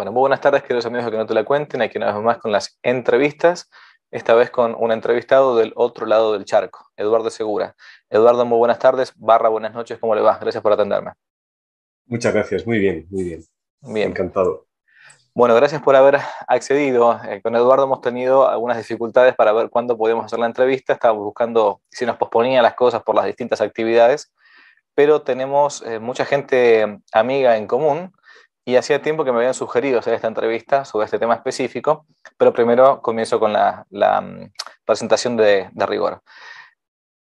Bueno, muy buenas tardes, queridos amigos de Que no te la cuenten. Aquí una vez más con las entrevistas, esta vez con un entrevistado del otro lado del charco, Eduardo Segura. Eduardo, muy buenas tardes, barra buenas noches, ¿cómo le va? Gracias por atenderme. Muchas gracias, muy bien, muy bien. Bien. Encantado. Bueno, gracias por haber accedido. Eh, con Eduardo hemos tenido algunas dificultades para ver cuándo podíamos hacer la entrevista. Estábamos buscando si nos posponía las cosas por las distintas actividades, pero tenemos eh, mucha gente amiga en común y hacía tiempo que me habían sugerido hacer esta entrevista sobre este tema específico, pero primero comienzo con la, mm, presentación de, de, rigor.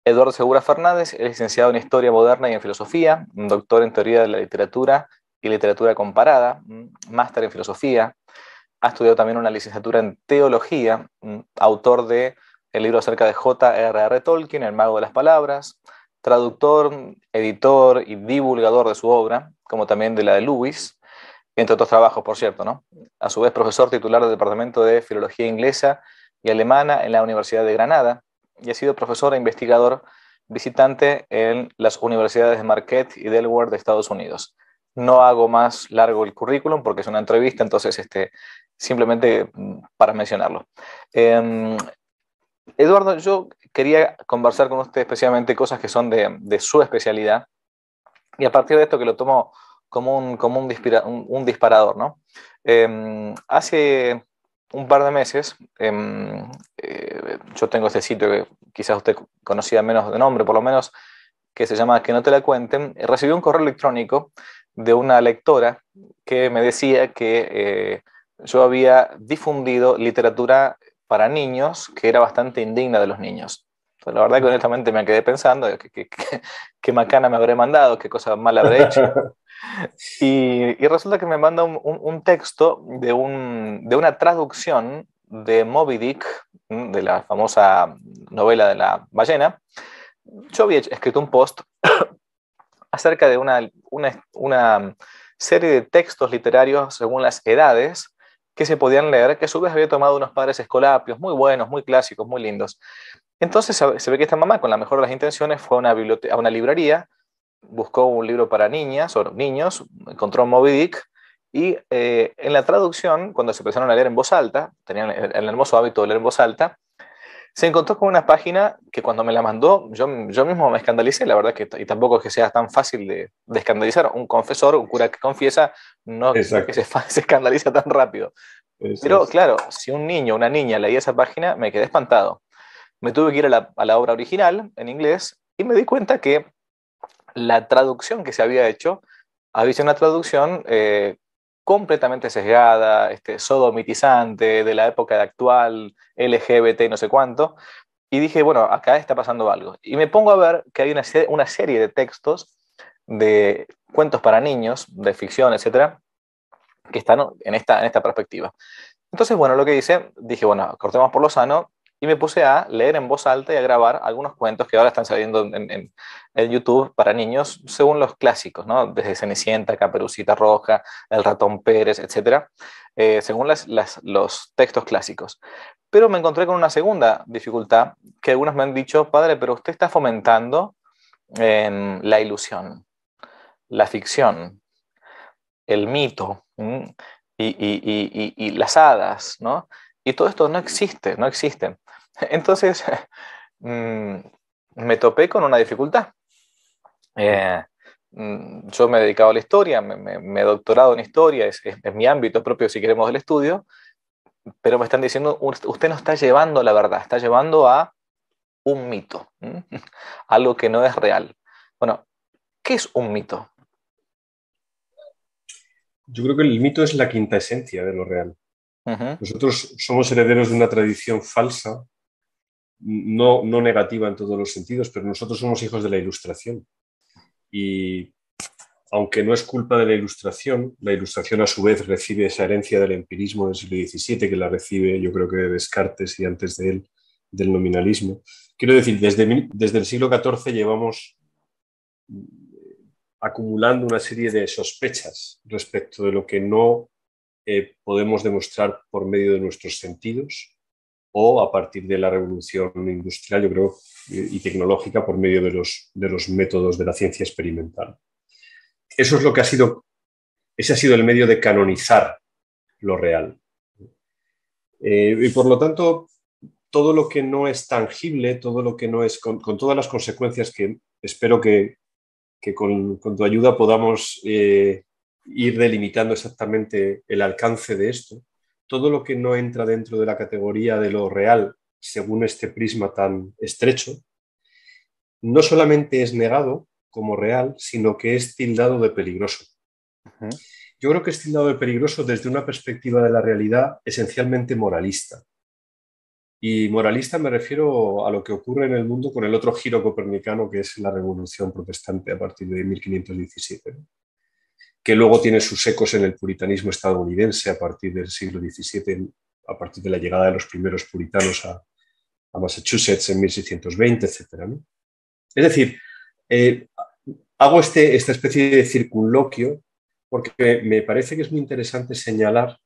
Eduardo Segura Fernández es licenciado en Historia Moderna y en Filosofía, doctor en Teoría de la Literatura y Literatura Comparada, máster en Filosofía, ha estudiado también una licenciatura en Teología, autor de el libro acerca de J.R.R. Tolkien, El Mago de las Palabras, traductor, editor y divulgador de su obra, como también de la de Lewis, entre otros trabajos, por cierto, ¿no? A su vez, profesor titular del Departamento de Filología Inglesa y Alemana en la Universidad de Granada, y ha sido profesor e investigador visitante en las universidades de Marquette y Delaware de Estados Unidos. No hago más largo el currículum porque es una entrevista, entonces este, simplemente mm, para mencionarlo. Em, Eduardo, yo quería conversar con usted especialmente cosas que son de, su especialidad y a partir de esto que lo tomo como un, como un, disparador. ¿no? Em, hace un par de meses, em, eh, yo tengo este sitio que quizás usted conocía menos de nombre, por lo menos, que se llama Que no te la cuenten, recibí un correo electrónico de una lectora que me decía que eh, yo había difundido literatura para niños que era bastante indigna de los niños. La verdad que honestamente me quedé pensando qué macana me habré mandado, qué cosa mala habré hecho. y, resulta que me manda un, texto de, de, una traducción de Moby Dick, de la famosa novela de la ballena. Yo había escrito un post acerca de una, una, serie de textos literarios según las edades que se podían leer, que a su vez había tomado unos padres escolapios muy buenos, muy clásicos, muy lindos. Entonces se ve que esta mamá, con la mejor de las intenciones, fue a una, a una librería, buscó un libro para niñas o niños, encontró Moby Dick, y eh, en la traducción, cuando se empezaron a leer en voz alta, tenían el hermoso hábito de leer en voz alta, se encontró con una página que cuando me la mandó, yo, yo mismo me escandalicé, la verdad que y tampoco es que sea tan fácil de, de escandalizar. Un confesor, un cura que confiesa, no que se, se, escandaliza tan rápido. Pero claro, si un niño una niña leía esa página, me quedé espantado. Me tuve que ir a la, a la obra original en inglés y me di cuenta que la traducción que se había hecho había sido una traducción eh, completamente sesgada, este, sodomitizante, de la época actual, LGBT, no sé cuánto. Y dije, bueno, acá está pasando algo. Y me pongo a ver que hay una, una serie de textos de cuentos para niños, de ficción, etcétera, que están en esta, en esta perspectiva. Entonces, bueno, lo que hice, dije, bueno, cortemos por lo sano y me puse a leer en voz alta y a grabar algunos cuentos que ahora están saliendo en, en, YouTube para niños, según los clásicos, ¿no? Desde Cenicienta, Caperucita Roja, El Ratón Pérez, etcétera, eh, según las, las, los textos clásicos. Pero me encontré con una segunda dificultad, que algunos me han dicho, padre, pero usted está fomentando la ilusión, la ficción, el mito y, y, y, las hadas, ¿no? Y todo esto no existe, no existe. Entonces, mm, me topé con una dificultad. Eh, mm, yo me he dedicado a la historia, me, he doctorado en historia, es, mi ámbito propio, si queremos, del estudio, pero me están diciendo, usted no está llevando la verdad, está llevando a un mito, algo que no es real. Bueno, ¿qué es un mito? Yo creo que el mito es la quinta esencia de lo real. Nosotros somos herederos de una tradición falsa no, no negativa en todos los sentidos, pero nosotros somos hijos de la ilustración. Y aunque no es culpa de la ilustración, la ilustración a su vez recibe esa herencia del empirismo del siglo XVII, que la recibe yo creo que de Descartes y antes de él del nominalismo. Quiero decir, desde, desde el siglo XIV llevamos acumulando una serie de sospechas respecto de lo que no eh, podemos demostrar por medio de nuestros sentidos o a partir de la revolución industrial, yo creo, y tecnológica por medio de los, de los métodos de la ciencia experimental. Eso es lo que ha sido, ese ha sido el medio de canonizar lo real. Eh, y por lo tanto, todo lo que no es tangible, todo lo que no es, con, todas las consecuencias que espero que, con, tu ayuda podamos eh, ir delimitando exactamente el alcance de esto, todo lo que no entra dentro de la categoría de lo real, según este prisma tan estrecho, no solamente es negado como real, sino que es tildado de peligroso. Yo creo que es tildado de peligroso desde una perspectiva de la realidad esencialmente moralista. Y moralista me refiero a lo que ocurre en el mundo con el otro giro copernicano que es la revolución protestante a partir de 1517, que luego tiene sus ecos en el puritanismo estadounidense a partir del siglo XVII, a partir de la llegada de los primeros puritanos a, Massachusetts en 1620, etc. Es decir, eh, hago este, esta especie de circunloquio porque me parece que es muy interesante señalar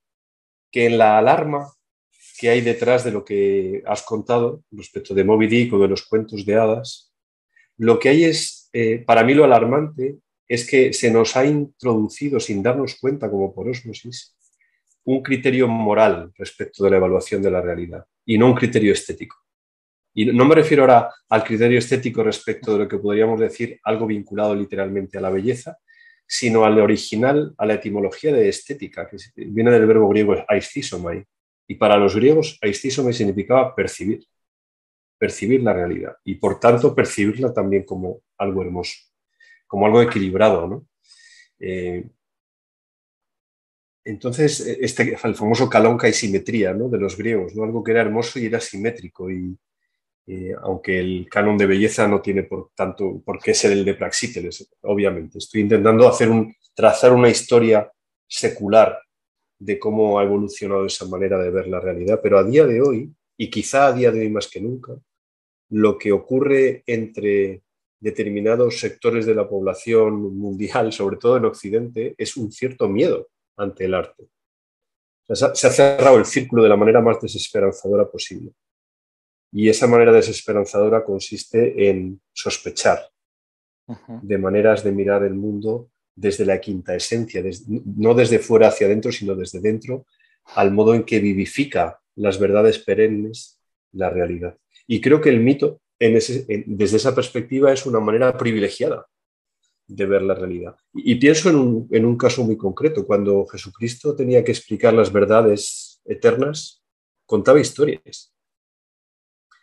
que en la alarma que hay detrás de lo que has contado respecto de Moby Dick o de los cuentos de hadas, lo que hay es, eh, para mí lo alarmante, es que se nos ha introducido sin darnos cuenta, como por osmosis, un criterio moral respecto de la evaluación de la realidad y no un criterio estético. Y no me refiero ahora al criterio estético respecto de lo que podríamos decir algo vinculado literalmente a la belleza, sino al original, a la etimología de estética, que viene del verbo griego aisthysomai. Y para los griegos, aisthysomai significaba percibir, percibir la realidad y por tanto percibirla también como algo hermoso, como algo equilibrado. ¿no? Eh, entonces, este, el famoso calonca y simetría ¿no? de los griegos, ¿no? algo que era hermoso y era simétrico. Y, eh, aunque el canon de belleza no tiene por tanto por qué ser el de Praxíteles, obviamente. Estoy intentando hacer un, trazar una historia secular de cómo ha evolucionado esa manera de ver la realidad, pero a día de hoy, y quizá a día de hoy más que nunca, lo que ocurre entre determinados sectores de la población mundial, sobre todo en Occidente, es un cierto miedo ante el arte. se ha cerrado el círculo de la manera más desesperanzadora posible. Y esa manera desesperanzadora consiste en sospechar de maneras de mirar el mundo desde la quinta esencia, no desde fuera hacia adentro, sino desde dentro, al modo en que vivifica las verdades perennes la realidad. Y creo que el mito, desde esa perspectiva, es una manera privilegiada de ver la realidad. Y, pienso en un, en un caso muy concreto, cuando Jesucristo tenía que explicar las verdades eternas, contaba historias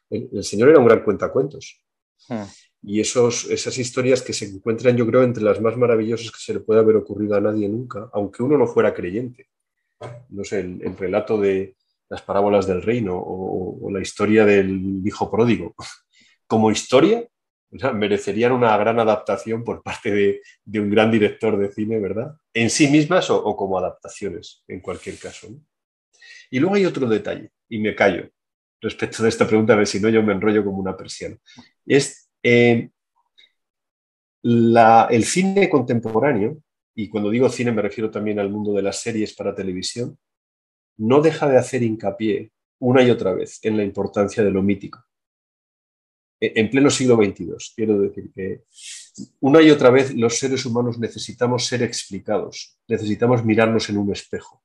el, Señor era un gran cuentacuentos. Hmm. Y esos, esas historias que se encuentran, yo creo, entre las más maravillosas que se le puede haber ocurrido a nadie nunca, aunque uno no fuera creyente. No sé, el, relato de las parábolas del reino o, la historia del hijo pródigo. Como historia, merecerían una gran adaptación por parte de, un gran director de cine, ¿verdad? En sí mismas o, como adaptaciones, en cualquier caso. Y luego hay otro detalle, y me callo, respecto de esta pregunta, a ver si no yo me enrollo como una persiana. Es eh, el cine contemporáneo, y cuando digo cine me refiero también al mundo de las series para televisión, no deja de hacer hincapié una y otra vez en la importancia de lo mítico. En pleno siglo XXII, quiero decir que una y otra vez los seres humanos necesitamos ser explicados, necesitamos mirarnos en un espejo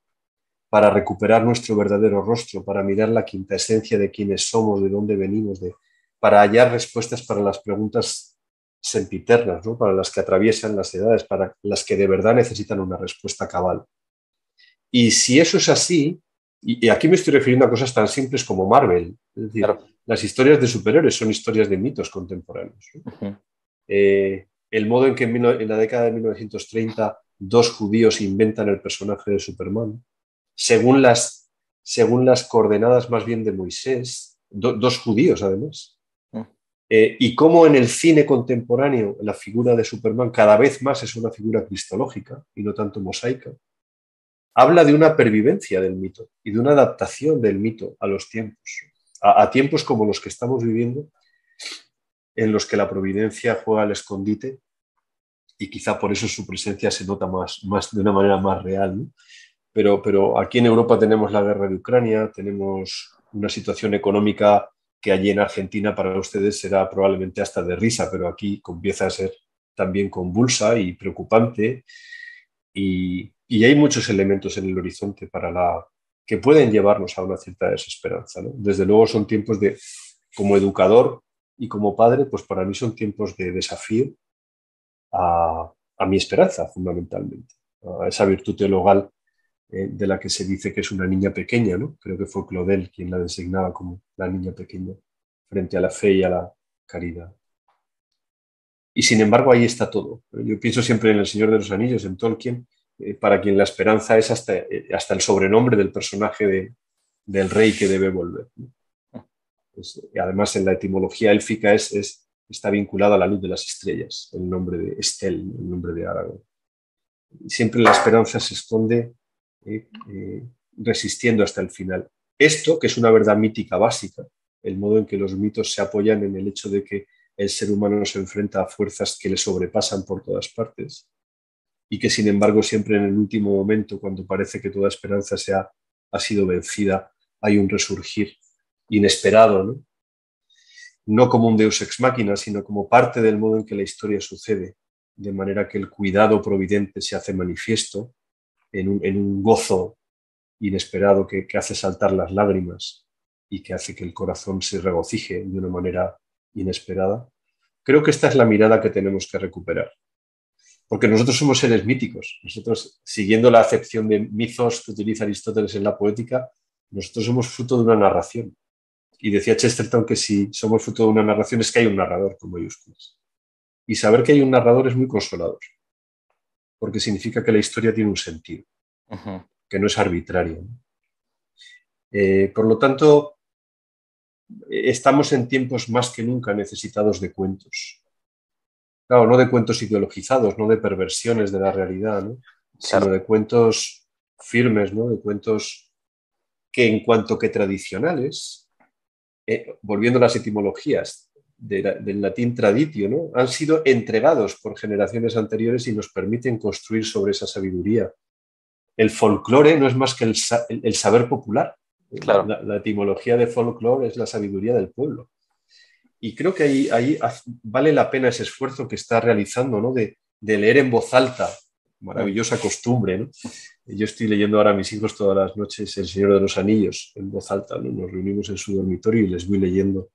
para recuperar nuestro verdadero rostro, para mirar la quinta esencia de quiénes somos, de dónde venimos, de, para hallar respuestas para las preguntas sempiternas, ¿no? para las que atraviesan las edades, para las que de verdad necesitan una respuesta cabal. Y si eso es así, y, aquí me estoy refiriendo a cosas tan simples como Marvel, es decir, las historias de superhéroes son historias de mitos contemporáneos. Eh, el modo en que en, la década de 1930 dos judíos inventan el personaje de Superman, según las, según las coordenadas más bien de Moisés, dos judíos además. Mm. Eh, y cómo en el cine contemporáneo la figura de Superman cada vez más es una figura cristológica y no tanto mosaica, habla de una pervivencia del mito y de una adaptación del mito a los tiempos, a, tiempos como los que estamos viviendo, en los que la providencia juega al escondite y quizá por eso su presencia se nota más, más de una manera más real. Pero, aquí en Europa tenemos la guerra de Ucrania, tenemos una situación económica que allí en Argentina para ustedes será probablemente hasta de risa, pero aquí empieza a ser también convulsa y preocupante. Y, y hay muchos elementos en el horizonte para la, que pueden llevarnos a una cierta desesperanza. Desde luego son tiempos de, como educador y como padre, pues para mí son tiempos de desafío a, mi esperanza, fundamentalmente, a esa virtud teologal eh, de la que se dice que es una niña pequeña, ¿no? Creo que fue Claudel quien la designaba como la niña pequeña frente a la fe y a la caridad. Y sin embargo ahí está todo. Yo pienso siempre en El Señor de los Anillos, en Tolkien, eh, para quien la esperanza es hasta, eh, hasta el sobrenombre del personaje del rey que debe volver. Pues, además, en la etimología élfica es, es, está vinculado a la luz de las estrellas, el nombre de Estel, el nombre de Aragón. Siempre la esperanza se esconde eh, resistiendo hasta el final. Esto, que es una verdad mítica básica, el modo en que los mitos se apoyan en el hecho de que el ser humano se enfrenta a fuerzas que le sobrepasan por todas partes, y que sin embargo siempre en el último momento, cuando parece que toda esperanza se ha, sido vencida, hay un resurgir inesperado, ¿no? no como un deus ex machina, sino como parte del modo en que la historia sucede, de manera que el cuidado providente se hace manifiesto en un, gozo inesperado que, que, hace saltar las lágrimas y que hace que el corazón se regocije de una manera inesperada. Creo que esta es la mirada que tenemos que recuperar porque nosotros somos seres míticos. Nosotros, siguiendo la acepción de mitos que utiliza Aristóteles en la poética, nosotros somos fruto de una narración. Y decía Chesterton que si somos fruto de una narración es que hay un narrador con mayúsculas. Y saber que hay un narrador es muy consolador, porque significa que la historia tiene un sentido, que no es arbitrario. Eh, por lo tanto, estamos en tiempos más que nunca necesitados de cuentos Claro, no de cuentos ideologizados, no de perversiones de la realidad, sino de cuentos firmes, ¿no? de cuentos que en cuanto que tradicionales, eh, volviendo a las etimologías del latín traditio, ¿no? han sido entregados por generaciones anteriores y nos permiten construir sobre esa sabiduría. El folclore no es más que el, saber popular. La, la, etimología de folclore es la sabiduría del pueblo. Y creo que ahí, ahí vale la pena ese esfuerzo que está realizando, ¿no? De, leer en voz alta, maravillosa costumbre. Yo estoy leyendo ahora a mis hijos todas las noches El Señor de los Anillos en voz alta, ¿no? Nos reunimos en su dormitorio y les voy leyendo.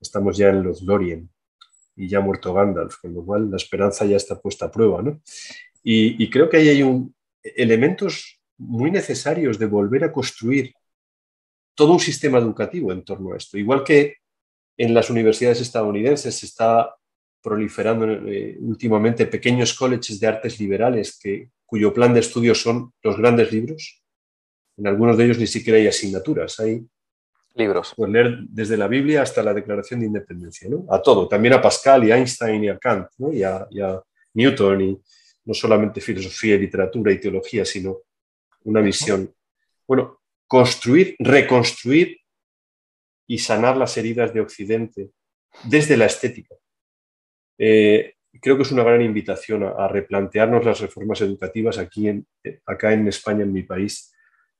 Estamos ya en los Lorien y ya muerto Gandalf, con lo cual la esperanza ya está puesta a prueba, ¿no? Y, y creo que ahí hay un, elementos muy necesarios de volver a construir todo un sistema educativo en torno a esto. Igual que en las universidades estadounidenses se está proliferando eh, últimamente pequeños colleges de artes liberales que, cuyo plan de estudio son los grandes libros. En algunos de ellos ni siquiera hay asignaturas, hay libros. Pues leer desde la Biblia hasta la Declaración de Independencia, ¿no? a todo, también a Pascal y a Einstein y a Kant y, a, y a Newton y no solamente filosofía literatura y teología, sino una visión. Bueno, construir, reconstruir y sanar las heridas de Occidente desde la estética. Eh, creo que es una gran invitación a, replantearnos las reformas educativas aquí en, acá en España, en mi país.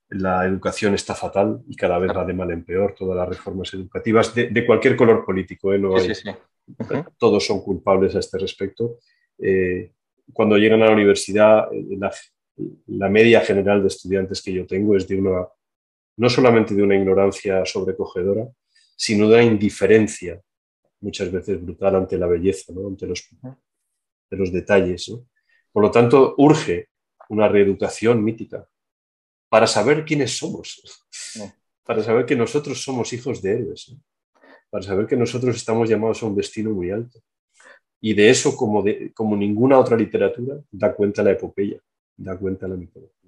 La educación está fatal y cada vez va de mal en peor. Todas las reformas educativas de, cualquier color político, ¿eh? todos son culpables a este respecto. Eh, cuando llegan a la universidad, la, la media general de estudiantes que yo tengo es de una no solamente de una ignorancia sobrecogedora, sino de una indiferencia muchas veces brutal ante la belleza, ante los, de los detalles. Por lo tanto, urge una reeducación mítica para saber quiénes somos, para saber que nosotros somos hijos de héroes, para saber que nosotros estamos llamados a un destino muy alto. Y de eso, como, de, como ninguna otra literatura, da cuenta la epopeya, da cuenta la mitología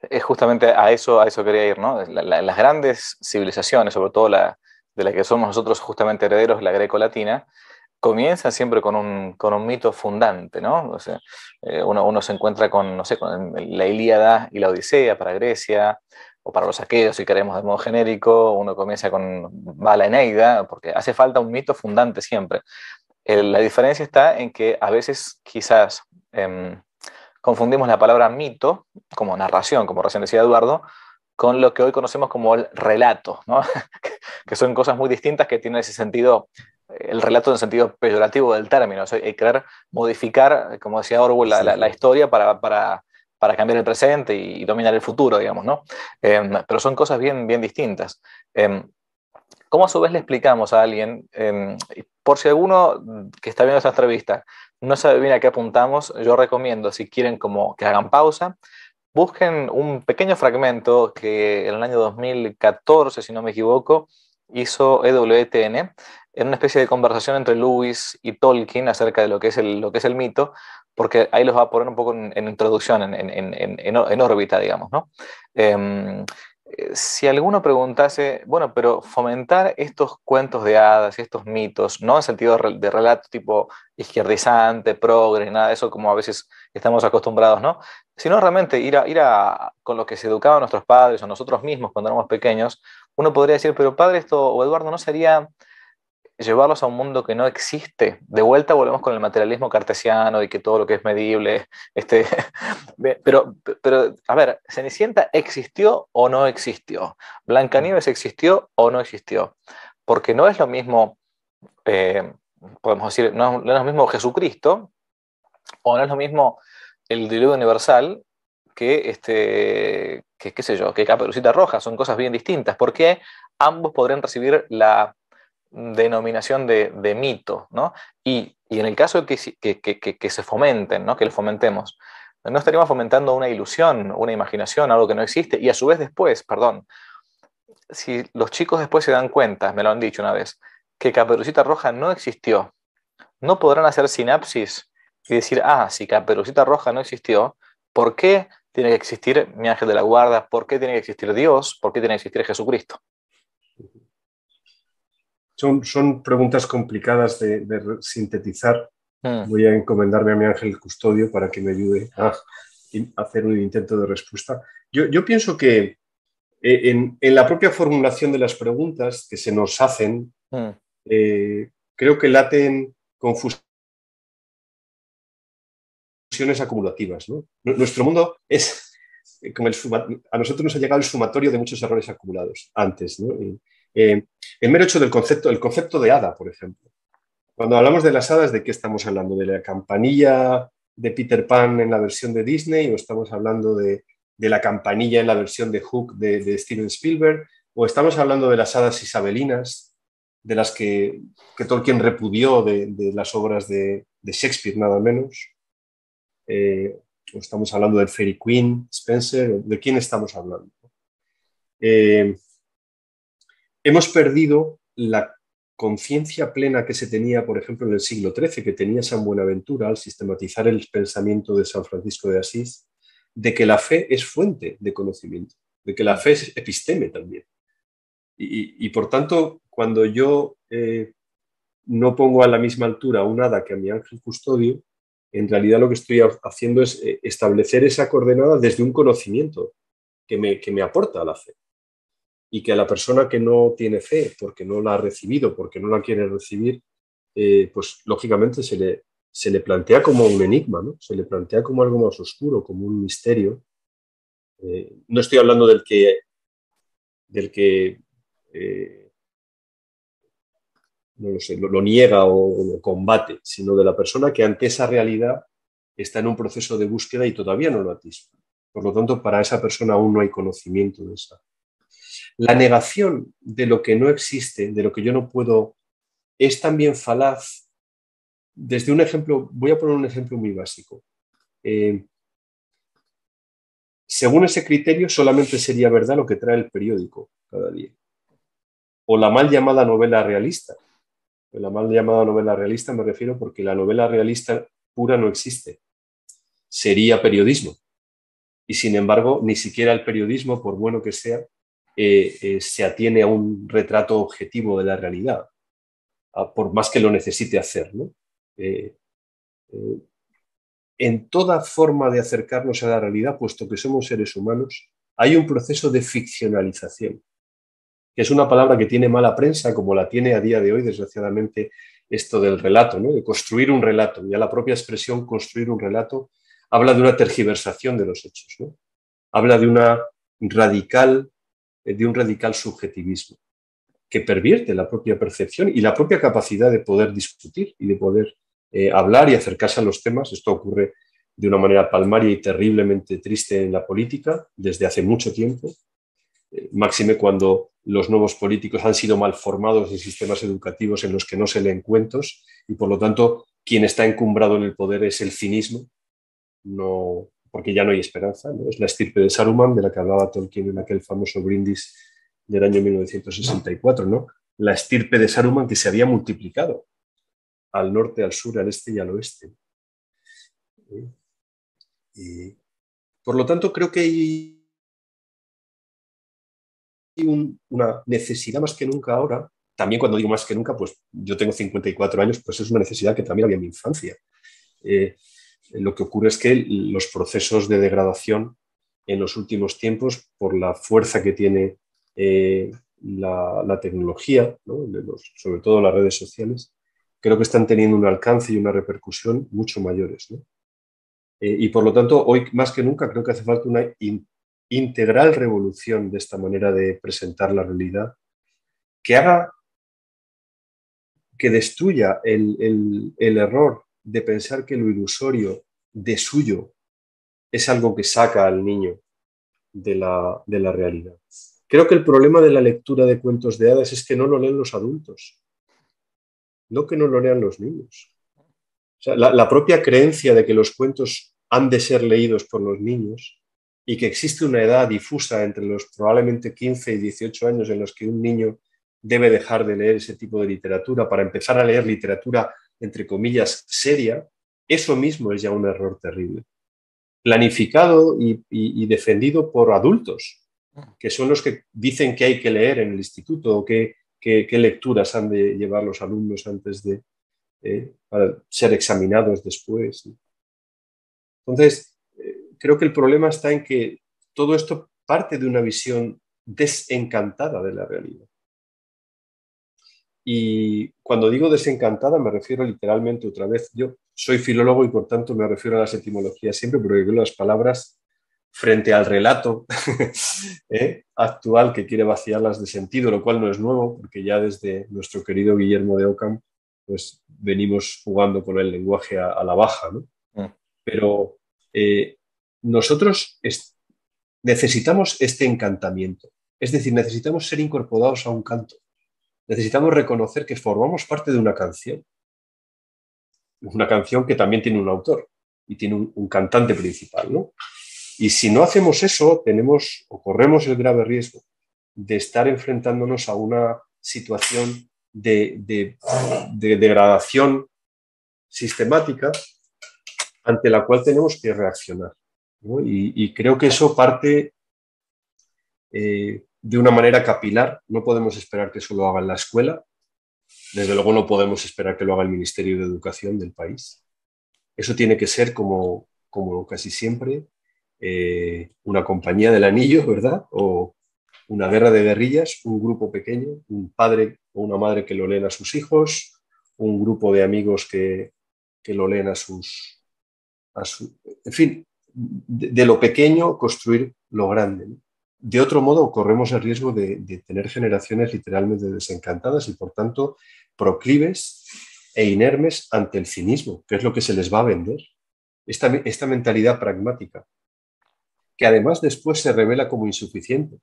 es justamente a eso, a eso quería ir, ¿no? las grandes civilizaciones, sobre todo la, de la que somos nosotros justamente herederos, la greco-latina, comienzan siempre con un, con un mito fundante, ¿no? Eh, uno, uno, se encuentra con, no sé, con la Ilíada y la Odisea para Grecia, o para los aqueos, si queremos de modo genérico, uno comienza con Bala Eneida, porque hace falta un mito fundante siempre. la diferencia está en que a veces quizás em, confundimos la palabra mito, como narración, como recién decía Eduardo, con lo que hoy conocemos como el relato, ¿no? que son cosas muy distintas que tienen ese sentido, el relato en el sentido peyorativo del término, o sea, hay querer modificar, como decía Orwell, la, la, historia para, para, para cambiar el presente y, dominar el futuro, digamos, ¿no? Em, pero son cosas bien, bien distintas. Em, ¿Cómo a su vez le explicamos a alguien, em, por si alguno que está viendo esta entrevista no sabe bien a qué apuntamos, yo recomiendo, si quieren como que hagan pausa, busquen un pequeño fragmento que en el año 2014, si no me equivoco, hizo EWTN en una especie de conversación entre Lewis y Tolkien acerca de lo que es el, lo que es el mito, porque ahí los va a poner un poco en, introducción, en, en, órbita, digamos. ¿no? Em, si alguno preguntase, bueno, pero fomentar estos cuentos de hadas y estos mitos, no en sentido de relato tipo izquierdizante, progre, nada de eso como a veces estamos acostumbrados, ¿no? Sino realmente ir a, ir a con lo que se educaban nuestros padres o nosotros mismos cuando éramos pequeños, uno podría decir, pero padre, esto, o Eduardo, ¿no sería llevarlos a un mundo que no existe. De vuelta volvemos con el materialismo cartesiano y que todo lo que es medible, este, pero, pero, a ver, ¿Cenicienta existió o no existió? ¿Blancanieves existió o no existió? Porque no es lo mismo, eh, podemos decir, no es, lo mismo Jesucristo o no es lo mismo el diluvio universal que, este, que, qué sé yo, que Caperucita Roja, son cosas bien distintas, porque ambos podrían recibir la denominación de, mito, ¿no? Y, en el caso de que, que, se fomenten, ¿no? Que lo fomentemos, no estaríamos fomentando una ilusión, una imaginación, algo que no existe, y a su vez después, perdón, si los chicos después se dan cuenta, me lo han dicho una vez, que Caperucita Roja no existió, no podrán hacer sinapsis y decir, ah, si Caperucita Roja no existió, ¿por qué tiene que existir mi ángel de la guarda? ¿Por qué tiene que existir Dios? ¿Por qué tiene que existir Jesucristo? Son, preguntas complicadas de, sintetizar. Hmm. Voy a encomendarme a mi ángel custodio para que me ayude a, hacer un intento de respuesta. Yo, pienso que eh, en, la propia formulación de las preguntas que se nos hacen, hmm. eh, creo que laten confusiones acumulativas. Nuestro mundo es como el, a nosotros nos ha llegado el sumatorio de muchos errores acumulados antes. ¿no? Eh, el mero hecho del concepto, el concepto de hada, por ejemplo. Cuando hablamos de las hadas, ¿de qué estamos hablando? ¿De la campanilla de Peter Pan en la versión de Disney o estamos hablando de, la campanilla en la versión de Hook de, Steven Spielberg o estamos hablando de las hadas isabelinas de las que, Tolkien repudió de, las obras de, Shakespeare nada menos eh, o estamos hablando del Fairy Queen, Spencer, ¿de quién estamos hablando? Eh, hemos perdido la conciencia plena que se tenía, por ejemplo, en el siglo XIII, que tenía San Buenaventura al sistematizar el pensamiento de San Francisco de Asís, de que la fe es fuente de conocimiento, de que la fe es episteme también. Y, por tanto, cuando yo eh, no pongo a la misma altura un hada que a mi ángel custodio, en realidad lo que estoy haciendo es eh, establecer esa coordenada desde un conocimiento que me, que me aporta la fe y que a la persona que no tiene fe porque no la ha recibido, porque no la quiere recibir, eh, pues lógicamente se le, se le plantea como un enigma, ¿no? se le plantea como algo más oscuro, como un misterio. Eh, no estoy hablando del que, del que eh, no lo, sé, lo, niega o, lo combate, sino de la persona que ante esa realidad está en un proceso de búsqueda y todavía no lo atisba. Por lo tanto, para esa persona aún no hay conocimiento de esa, la negación de lo que no existe, de lo que yo no puedo, es también falaz. Desde un ejemplo, voy a poner un ejemplo muy básico. Eh, según ese criterio, solamente sería verdad lo que trae el periódico cada día. O la mal llamada novela realista. La mal llamada novela realista me refiero porque la novela realista pura no existe. Sería periodismo. Y sin embargo, ni siquiera el periodismo, por bueno que sea, eh, eh, se atiene a un retrato objetivo de la realidad, por más que lo necesite hacer. Eh, en toda forma de acercarnos a la realidad, puesto que somos seres humanos, hay un proceso de ficcionalización, que es una palabra que tiene mala prensa, como la tiene a día de hoy, desgraciadamente, esto del relato, de construir un relato. Ya la propia expresión construir un relato habla de una tergiversación de los hechos, habla de una radical de un radical subjetivismo que pervierte la propia percepción y la propia capacidad de poder discutir y de poder eh, hablar y acercarse a los temas. Esto ocurre de una manera palmaria y terriblemente triste en la política desde hace mucho tiempo, eh, máxime cuando los nuevos políticos han sido mal formados en sistemas educativos en los que no se leen cuentos y por lo tanto quien está encumbrado en el poder es el cinismo, no, porque ya no hay esperanza. Es la estirpe de Saruman de la que hablaba Tolkien en aquel famoso brindis del año 1964, ¿no? la estirpe de Saruman que se había multiplicado al norte, al sur, al este y al oeste. Y, por lo tanto, creo que hay una necesidad más que nunca ahora. También cuando digo más que nunca, pues yo tengo 54 años, pues es una necesidad que también había en mi infancia. Eh, lo que ocurre es que los procesos de degradación en los últimos tiempos, por la fuerza que tiene eh, la, tecnología, sobre todo las redes sociales, creo que están teniendo un alcance y una repercusión mucho mayores. Eh, y por lo tanto, hoy más que nunca creo que hace falta una integral revolución de esta manera de presentar la realidad que haga que destruya el, el error de pensar que lo ilusorio de suyo es algo que saca al niño de la, de la realidad. Creo que el problema de la lectura de cuentos de hadas es que no lo leen los adultos, no que no lo lean los niños. la, la, propia creencia de que los cuentos han de ser leídos por los niños y que existe una edad difusa entre los probablemente 15 y 18 años en los que un niño debe dejar de leer ese tipo de literatura para empezar a leer literatura entre comillas, seria, eso mismo es ya un error terrible. Planificado y, defendido por adultos, que son los que dicen que hay que leer en el instituto o qué, lecturas han de llevar los alumnos antes de eh, ser examinados después. Entonces, eh, creo que el problema está en que todo esto parte de una visión desencantada de la realidad. Y cuando digo desencantada me refiero literalmente otra vez, yo soy filólogo y por tanto me refiero a las etimologías siempre porque creo las palabras frente al relato ¿eh? actual que quiere vaciarlas de sentido, lo cual no es nuevo porque ya desde nuestro querido Guillermo de Ockham pues venimos jugando con el lenguaje a, la baja. ¿no? Mm. Pero eh, nosotros necesitamos este encantamiento, es decir, necesitamos ser incorporados a un canto necesitamos reconocer que formamos parte de una canción. Una canción que también tiene un autor y tiene un, cantante principal. ¿no? Y si no hacemos eso, tenemos o corremos el grave riesgo de estar enfrentándonos a una situación de, degradación sistemática ante la cual tenemos que reaccionar. Y, creo que eso parte eh, de una manera capilar. No podemos esperar que eso lo haga la escuela. Desde luego no podemos esperar que lo haga el Ministerio de Educación del país. Eso tiene que ser como, como casi siempre eh, una compañía del anillo, ¿verdad? O una guerra de guerrillas, un grupo pequeño, un padre o una madre que lo leen a sus hijos, un grupo de amigos que, lo leen a sus... A en fin, de, lo pequeño construir lo grande. De otro modo, corremos el riesgo de, tener generaciones literalmente desencantadas y, por tanto, proclives e inermes ante el cinismo, que es lo que se les va a vender. Esta, esta mentalidad pragmática, que además después se revela como insuficiente.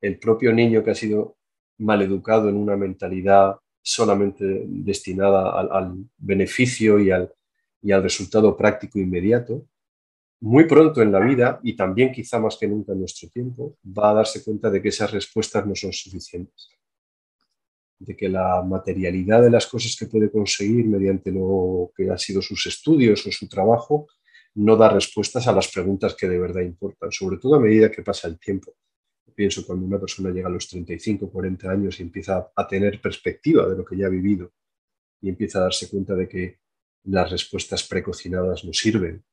El propio niño que ha sido maleducado en una mentalidad solamente destinada al, beneficio y al, y al resultado práctico inmediato, muy pronto en la vida, y también quizá más que nunca en nuestro tiempo, va a darse cuenta de que esas respuestas no son suficientes, de que la materialidad de las cosas que puede conseguir mediante lo que han sido sus estudios o su trabajo no da respuestas a las preguntas que de verdad importan, sobre todo a medida que pasa el tiempo. Pienso cuando una persona llega a los 35, 40 años y empieza a tener perspectiva de lo que ya ha vivido y empieza a darse cuenta de que las respuestas precocinadas no sirven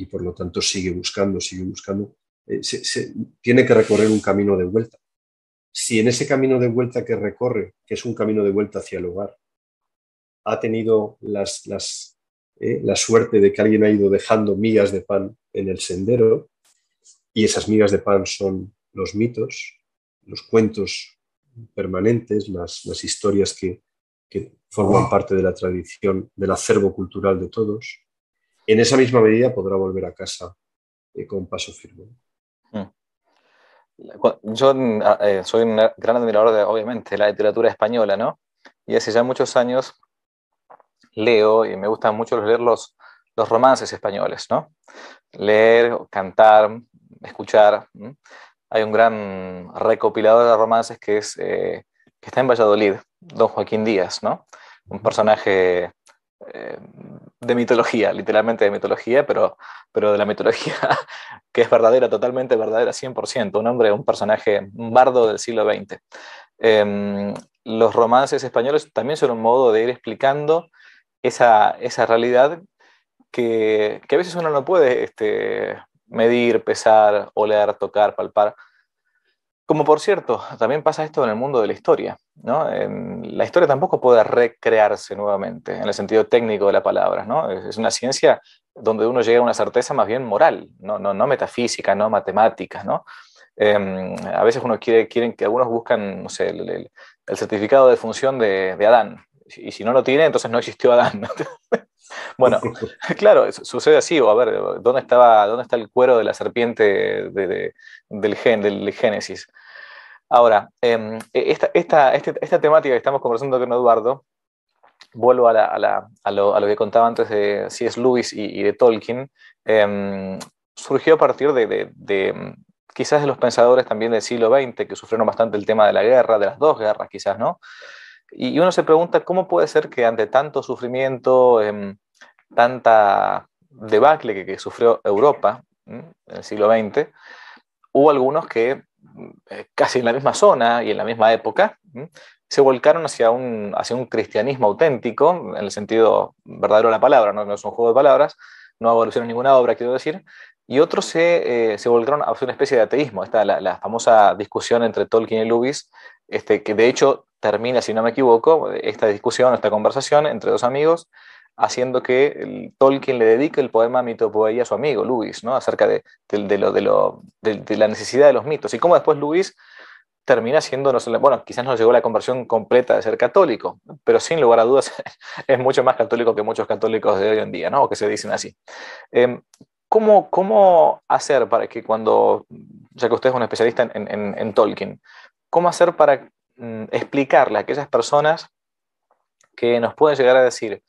y por lo tanto sigue buscando, sigue buscando, eh, se, tiene que recorrer un camino de vuelta. Si en ese camino de vuelta que recorre, que es un camino de vuelta hacia el hogar, ha tenido las, las, eh, la suerte de que alguien ha ido dejando migas de pan en el sendero, y esas migas de pan son los mitos, los cuentos permanentes, las, las historias que, que forman parte de la tradición, del acervo cultural de todos, en esa misma medida podrá volver a casa eh, con paso firme. Hmm. Yo eh, soy un gran admirador, de, obviamente, de la literatura española, ¿no? Y hace ya muchos años leo y me gustan mucho leer los, los romances españoles, ¿no? Leer, cantar, escuchar. Hay un gran recopilador de romances que, es, eh, que está en Valladolid, don Joaquín Díaz, ¿no? Un personaje eh, de mitología, literalmente de mitología, pero, pero de la mitología que es verdadera, totalmente verdadera, 100%, un hombre, un personaje, bardo del siglo XX. Em, los romances españoles también son un modo de ir explicando esa, esa realidad que, que, a veces uno no puede este, medir, pesar, oler, tocar, palpar. Como por cierto, también pasa esto en el mundo de la historia. ¿no? la historia tampoco puede recrearse nuevamente, en el sentido técnico de la palabra. ¿no? Es una ciencia donde uno llega a una certeza más bien moral, no, no, no metafísica, no matemática. ¿no? Em, a veces uno quiere, quieren que algunos buscan, no sé, el, certificado de función de, de, Adán. Y si no lo tiene, entonces no existió Adán. Bueno, claro, sucede así. O a ver, ¿dónde, estaba, dónde está el cuero de la serpiente del, gen, del Génesis? Ahora, em, e, esta, esta, este, esta, temática que estamos conversando con Eduardo, vuelvo a, la, a, la, a, lo, a, lo, que contaba antes de C.S. Lewis y, de Tolkien, em, surgió a partir de, de, quizás de los pensadores también del siglo XX que sufrieron bastante el tema de la guerra, de las dos guerras quizás, ¿no? Y uno se pregunta cómo puede ser que ante tanto sufrimiento, eh, tanta debacle que, sufrió Europa en el siglo XX, hubo algunos que eh, casi en la misma zona y en la misma época se volcaron hacia un, hacia un cristianismo auténtico, en el sentido verdadero de la palabra, no, no es un juego de palabras, no evolucionó ninguna obra, quiero decir, y otros se, eh, se volcaron hacia una especie de ateísmo. Esta la, famosa discusión entre Tolkien y Lewis, este, que de hecho termina, si no me equivoco, esta discusión, esta conversación entre dos amigos, haciendo que Tolkien le dedique el poema Mitopoeia a su amigo Lewis, ¿no? acerca de, de, lo, de, lo, de, la necesidad de los mitos. Y cómo después Lewis termina siendo, no bueno, quizás no llegó a la conversión completa de ser católico, pero sin lugar a dudas es mucho más católico que muchos católicos de hoy en día, ¿no? o que se dicen así. Eh, ¿cómo, ¿Cómo hacer para que cuando, ya que usted es un especialista en, en Tolkien, cómo hacer para Mm, explicarle a aquellas personas que nos pueden llegar a decir,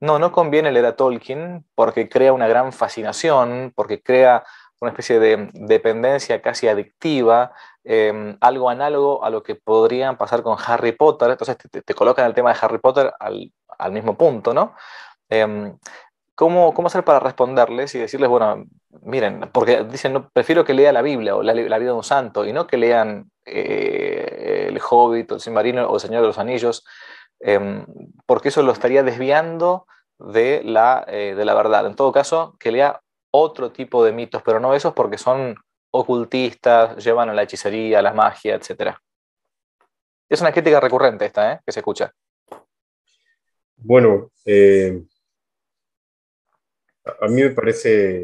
no, no conviene leer a Tolkien porque crea una gran fascinación, porque crea una especie de dependencia casi adictiva, em, algo análogo a lo que podrían pasar con Harry Potter. Entonces te, colocan el tema de Harry Potter al, al mismo punto, ¿no? Em, ¿cómo, ¿Cómo hacer para responderles y decirles, bueno, miren, porque dicen, no, prefiero que lea la Biblia o la, la vida de un santo y no que lean eh, el Hobbit, el Silmarino o el Señor de los Anillos, em, porque eso lo estaría desviando de la, eh, de la verdad. En todo caso, que lea otro tipo de mitos, pero no esos porque son ocultistas, llevan a la hechicería, a la magia, etc. Es una crítica recurrente esta, ¿eh? que se escucha. Bueno, a mí me parece,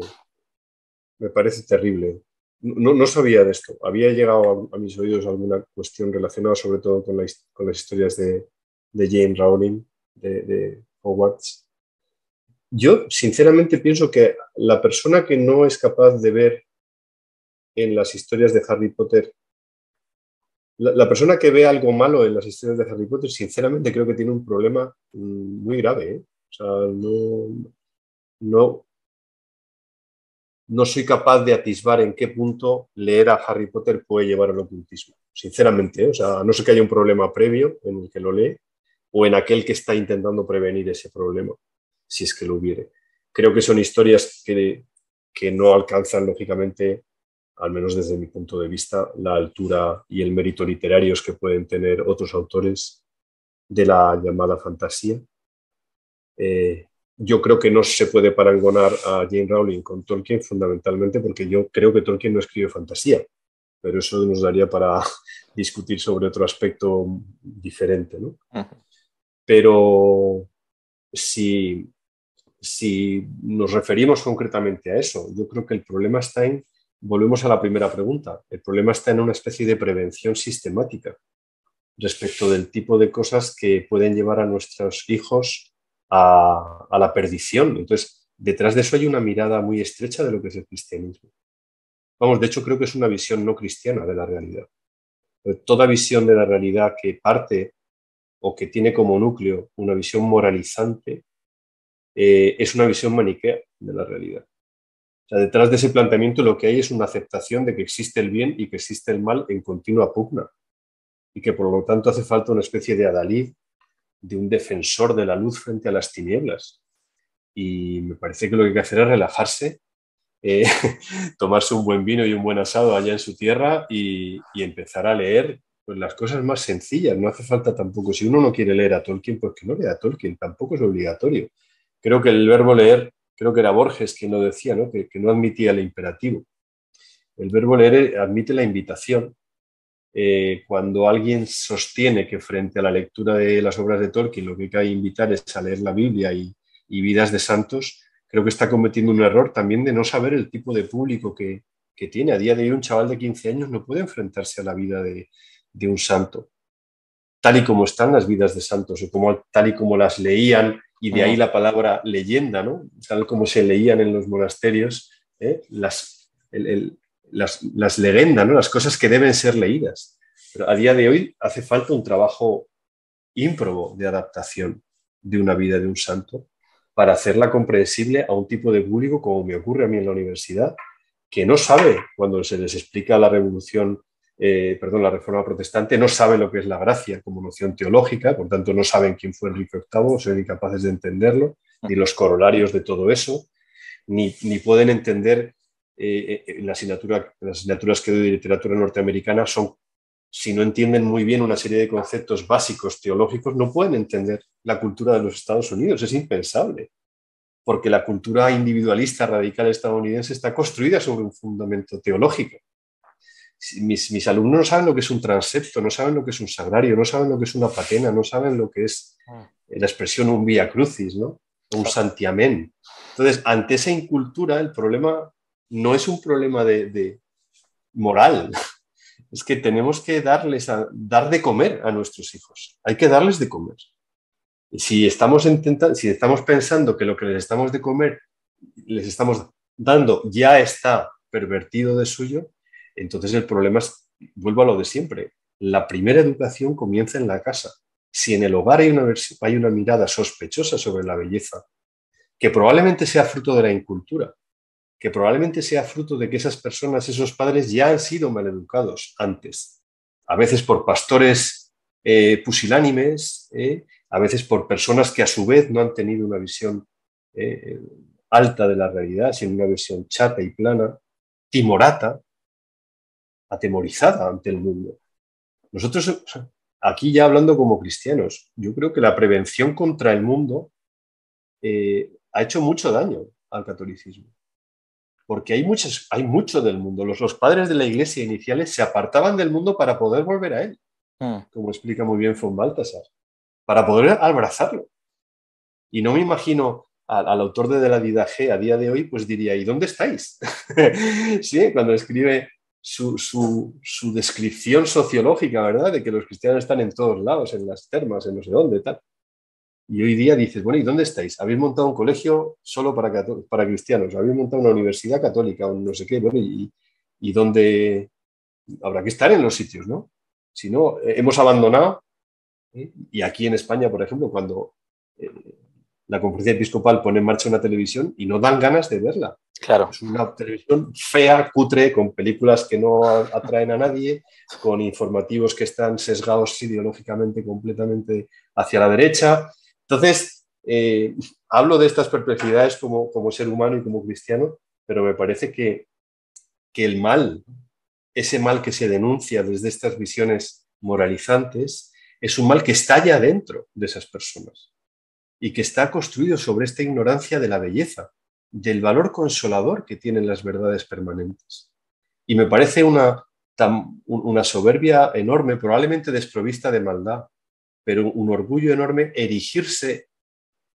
me parece terrible no, sabía de esto. Había llegado a, mis oídos alguna cuestión relacionada sobre todo con, las historias de, de Jane Rowling, de, Hogwarts. Yo sinceramente pienso que la persona que no es capaz de ver en las historias de Harry Potter, la, persona que ve algo malo en las historias de Harry Potter, sinceramente creo que tiene un problema mm, muy grave. ¿eh? O sea, no, no, no soy capaz de atisbar en qué punto leer a Harry Potter puede llevar al ocultismo. Sinceramente, ¿eh? o sea, no sé que haya un problema previo en el que lo lee o en aquel que está intentando prevenir ese problema, si es que lo hubiere. Creo que son historias que, que no alcanzan, lógicamente, al menos desde mi punto de vista, la altura y el mérito literarios que pueden tener otros autores de la llamada fantasía. Eh, yo creo que no se puede parangonar a Jane Rowling con Tolkien fundamentalmente porque yo creo que Tolkien no escribe fantasía, pero eso nos daría para discutir sobre otro aspecto diferente. ¿no? Pero si, si nos referimos concretamente a eso, yo creo que el problema está en, volvemos a la primera pregunta, el problema está en una especie de prevención sistemática respecto del tipo de cosas que pueden llevar a nuestros hijos a, la perdición. Entonces, detrás de eso hay una mirada muy estrecha de lo que es el cristianismo. Vamos, de hecho creo que es una visión no cristiana de la realidad. Toda visión de la realidad que parte o que tiene como núcleo una visión moralizante eh, es una visión maniquea de la realidad. O sea, detrás de ese planteamiento lo que hay es una aceptación de que existe el bien y que existe el mal en continua pugna y que por lo tanto hace falta una especie de adalid, de un defensor de la luz frente a las tinieblas. Y me parece que lo que hay que hacer es relajarse eh, tomarse un buen vino y un buen asado allá en su tierra y, empezar a leer pues, las cosas más sencillas. No hace falta tampoco, si uno no quiere leer a Tolkien, pues que no lea a Tolkien, tampoco es obligatorio. Creo que el verbo leer, creo que era Borges quien lo decía, ¿no? Que, no admitía el imperativo. El verbo leer admite la invitación. Eh, cuando alguien sostiene que frente a la lectura de las obras de Tolkien lo que hay que invitar es a leer la Biblia y vidas de santos, creo que está cometiendo un error también de no saber el tipo de público que, tiene. A día de hoy un chaval de 15 años no puede enfrentarse a la vida de, un santo, tal y como están las vidas de santos, o como, tal y como las leían, y de ahí la palabra leyenda, ¿no? tal como se leían en los monasterios, ¿eh? las, las, leyendas, ¿no? las cosas que deben ser leídas. Pero a día de hoy hace falta un trabajo ímprobo de adaptación de una vida de un santo para hacerla comprensible a un tipo de público como me ocurre a mí en la universidad, que no sabe cuando se les explica la revolución, eh, perdón, la reforma protestante, no sabe lo que es la gracia como noción teológica, por tanto no saben quién fue Enrique VIII, son incapaces de entenderlo, ni los corolarios de todo eso, ni, pueden entender eh, eh, la asignatura, las asignaturas que doy de literatura norteamericana son si no entienden muy bien una serie de conceptos básicos teológicos, no pueden entender la cultura de los Estados Unidos. Es impensable, porque la cultura individualista radical estadounidense está construida sobre un fundamento teológico. Mis, alumnos no saben lo que es un transepto, no saben lo que es un sagrario, no saben lo que es una patena, no saben lo que es ah. la expresión un via crucis, ¿no? un santiamén. Entonces, ante esa incultura, el problema no es un problema de, moral, es que tenemos que darles a, dar de comer a nuestros hijos. Hay que darles de comer. Si estamos, intentando, si estamos pensando que lo que les estamos de comer, les estamos dando, ya está pervertido de suyo, entonces el problema es, vuelvo a lo de siempre, la primera educación comienza en la casa. Si en el hogar hay una, hay una mirada sospechosa sobre la belleza, que probablemente sea fruto de la incultura, que probablemente sea fruto de que esas personas, esos padres ya han sido maleducados antes, a veces por pastores eh, pusilánimes, eh, a veces por personas que a su vez no han tenido una visión eh, alta de la realidad, sino una visión chata y plana, timorata, atemorizada ante el mundo. Nosotros, aquí ya hablando como cristianos, yo creo que la prevención contra el mundo ha hecho mucho daño al catolicismo porque hay, muchos, hay mucho del mundo. Los, los, padres de la iglesia iniciales se apartaban del mundo para poder volver a él, hmm. como explica muy bien von Baltasar, para poder abrazarlo. Y no me imagino al, autor de, de la Didaje a día de hoy, pues diría, ¿y dónde estáis? sí, cuando escribe su, su, su, descripción sociológica, ¿verdad? De que los cristianos están en todos lados, en las termas, en no sé dónde, tal. Y hoy día dices, bueno, ¿y dónde estáis? Habéis montado un colegio solo para, para cristianos, habéis montado una universidad católica, o no sé qué, bueno, y, y dónde habrá que estar en los sitios, ¿no? Si no, eh, hemos abandonado, ¿eh? y aquí en España, por ejemplo, cuando eh, la conferencia episcopal pone en marcha una televisión y no dan ganas de verla. Claro. Es una televisión fea, cutre, con películas que no atraen a nadie, con informativos que están sesgados ideológicamente completamente hacia la derecha. Entonces, eh, hablo de estas perplejidades como, ser humano y como cristiano, pero me parece que, que el mal, ese mal que se denuncia desde estas visiones moralizantes, es un mal que está ya dentro de esas personas y que está construido sobre esta ignorancia de la belleza, del valor consolador que tienen las verdades permanentes. Y me parece una, una soberbia enorme, probablemente desprovista de maldad, pero un orgullo enorme erigirse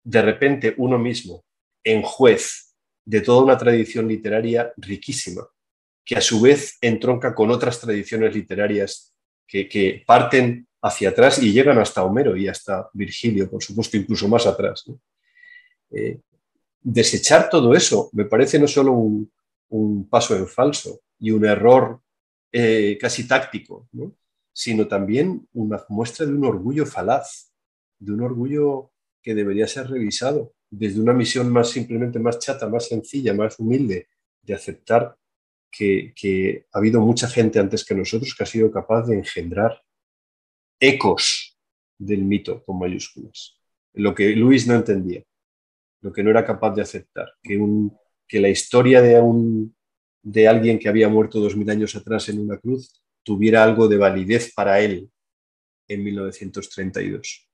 de repente uno mismo en juez de toda una tradición literaria riquísima, que a su vez entronca con otras tradiciones literarias que, parten hacia atrás y llegan hasta Homero y hasta Virgilio, por supuesto, incluso más atrás. Eh, desechar todo eso me parece no solo un, paso en falso y un error eh, casi táctico, sino también una muestra de un orgullo falaz, de un orgullo que debería ser revisado desde una misión más simplemente más chata, más sencilla, más humilde, de aceptar que, ha habido mucha gente antes que nosotros que ha sido capaz de engendrar ecos del mito con mayúsculas. Lo que Luis no entendía, lo que no era capaz de aceptar, que, la historia de, de alguien que había muerto dos mil años atrás en una cruz tuviera algo de validez para él en 1932.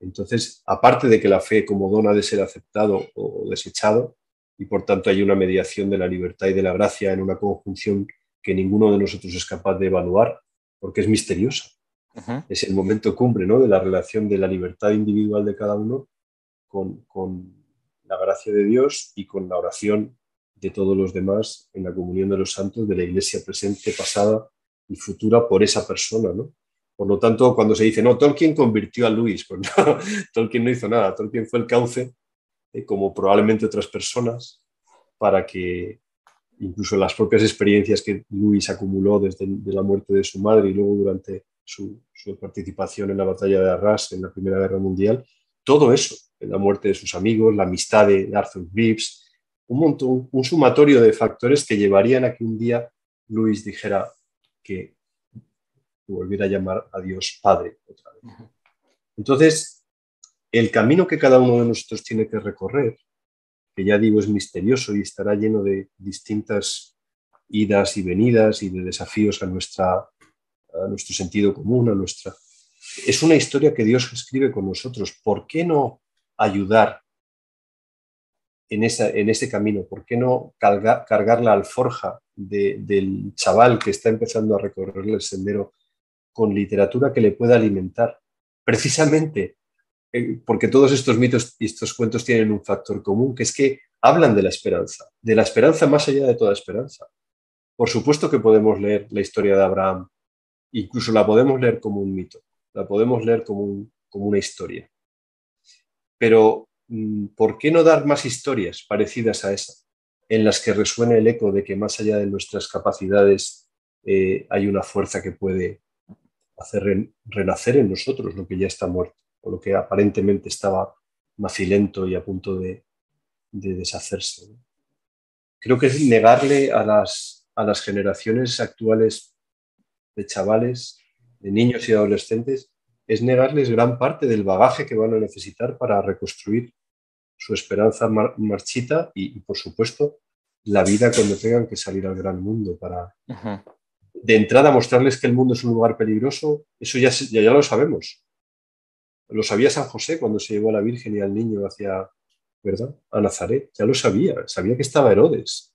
Entonces, aparte de que la fe como don ha de ser aceptado o desechado, y por tanto hay una mediación de la libertad y de la gracia en una conjunción que ninguno de nosotros es capaz de evaluar, porque es misteriosa. Es el momento cumbre ¿no? de la relación de la libertad individual de cada uno con, con, la gracia de Dios y con la oración de todos los demás en la comunión de los santos de la iglesia presente, pasada y futura por esa persona. ¿no? Por lo tanto, cuando se dice, no, Tolkien convirtió a Luis, pues no, Tolkien no hizo nada, Tolkien fue el cauce, eh, como probablemente otras personas, para que incluso las propias experiencias que Luis acumuló desde la muerte de su madre y luego durante su, participación en la batalla de Arras en la Primera Guerra Mundial, todo eso, la muerte de sus amigos, la amistad de Arthur Reeves, un, montón, un sumatorio de factores que llevarían a que un día Luis dijera que volviera a llamar a Dios Padre otra vez. Entonces, el camino que cada uno de nosotros tiene que recorrer, que ya digo es misterioso y estará lleno de distintas idas y venidas y de desafíos a nuestra a nuestro sentido común, a nuestra... Es una historia que Dios escribe con nosotros. ¿Por qué no ayudar en, esa, en ese camino? ¿Por qué no cargar, la alforja del chaval que está empezando a recorrer el sendero con literatura que le pueda alimentar? Precisamente eh, porque todos estos mitos y estos cuentos tienen un factor común, que es que hablan de la esperanza, de la esperanza más allá de toda esperanza. Por supuesto que podemos leer la historia de Abraham incluso la podemos leer como un mito, la podemos leer como, como una historia. Pero, mm, ¿por qué no dar más historias parecidas a esa, en las que resuene el eco de que más allá de nuestras capacidades eh, hay una fuerza que puede hacer renacer en nosotros lo que ya está muerto, o lo que aparentemente estaba macilento y a punto de, deshacerse? Creo que negarle a las, a las generaciones actuales de chavales, de niños y adolescentes, es negarles gran parte del bagaje que van a necesitar para reconstruir su esperanza marchita y, por supuesto, la vida cuando tengan que salir al gran mundo para, de entrada, mostrarles que el mundo es un lugar peligroso, eso ya, ya, ya, lo sabemos. Lo sabía San José cuando se llevó a la Virgen y al niño hacia, ¿verdad? A Nazaret, ya lo sabía, sabía que estaba Herodes.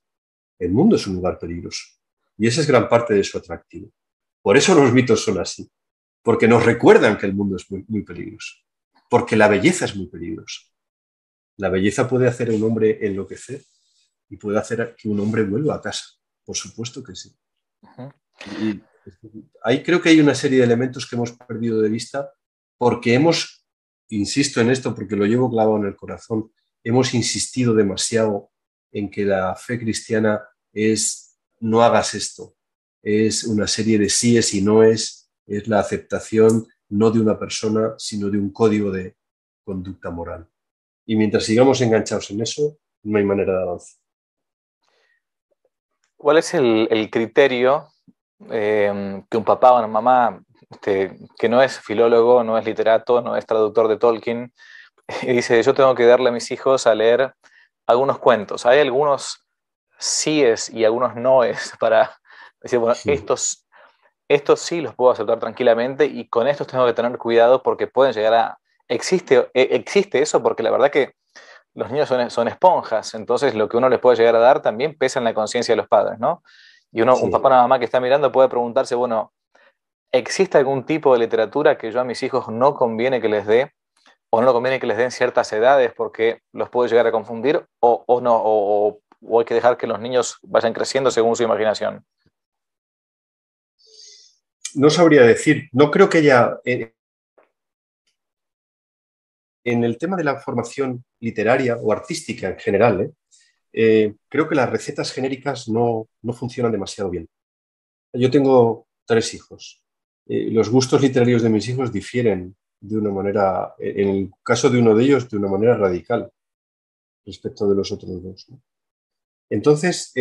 El mundo es un lugar peligroso y esa es gran parte de su atractivo. Por eso los mitos son así, porque nos recuerdan que el mundo es muy, peligroso, porque la belleza es muy peligrosa. La belleza puede hacer a un hombre enloquecer y puede hacer que un hombre vuelva a casa, por supuesto que sí. ahí creo que hay una serie de elementos que hemos perdido de vista porque hemos, insisto en esto porque lo llevo clavado en el corazón, hemos insistido demasiado en que la fe cristiana es no hagas esto, es una serie de síes y noes, es la aceptación no de una persona, sino de un código de conducta moral. Y mientras sigamos enganchados en eso, no hay manera de avanzar. ¿Cuál es el, criterio eh, que un papá o una mamá este, que no es filólogo, no es literato, no es traductor de Tolkien, y dice, yo tengo que darle a mis hijos a leer algunos cuentos? ¿Hay algunos síes y algunos noes para Decir, bueno, estos, estos sí los puedo aceptar tranquilamente y con estos tengo que tener cuidado porque pueden llegar a... Existe, e, existe eso porque la verdad que los niños son, son esponjas, entonces lo que uno les puede llegar a dar también pesa en la conciencia de los padres, ¿no? Y uno, un papá o una mamá que está mirando puede preguntarse, bueno, ¿existe algún tipo de literatura que yo a mis hijos no conviene que les dé o no conviene que les den ciertas edades porque los puede llegar a confundir o, o no, o, o, hay que dejar que los niños vayan creciendo según su imaginación? no sabría decir, no creo que haya... Eh, en el tema de la formación literaria o artística en general, ¿eh? Eh, creo que las recetas genéricas no, funcionan demasiado bien. Yo tengo tres hijos. Eh, los gustos literarios de mis hijos difieren de una manera, en el caso de uno de ellos, de una manera radical respecto de los otros dos. Entonces,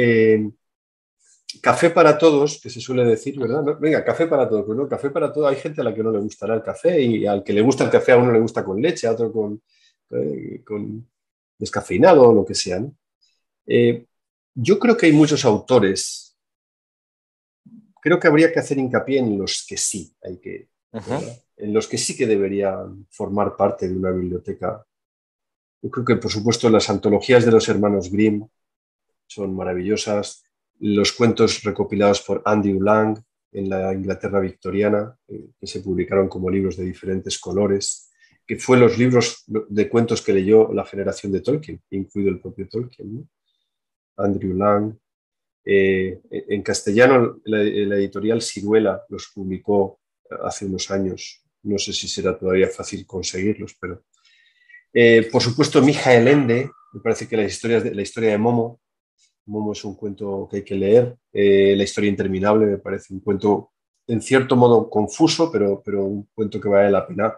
café para todos, que se suele decir, ¿verdad? venga, café para todos. Pues no, café para todos. Hay gente a la que no le gustará el café y al que le gusta el café a uno le gusta con leche, a otro con, eh, con descafeinado o lo que sea. Eh, yo creo que hay muchos autores. Creo que habría que hacer hincapié en los que sí hay que, en los que sí que deberían formar parte de una biblioteca. Yo creo que, por supuesto, las antologías de los hermanos Grimm son maravillosas los cuentos recopilados por Andrew Lang en la Inglaterra victoriana, eh, que se publicaron como libros de diferentes colores, que fue los libros de cuentos que leyó la generación de Tolkien, incluido el propio Tolkien. Andrew Lang. Eh, en castellano, la, editorial Ciruela los publicó hace unos años. No sé si será todavía fácil conseguirlos, pero... Eh, por supuesto, Mijael Ende, me parece que las historias de, la historia de Momo Momo es un cuento que hay que leer. Eh, la historia interminable me parece un cuento en cierto modo confuso, pero, pero un cuento que vale la pena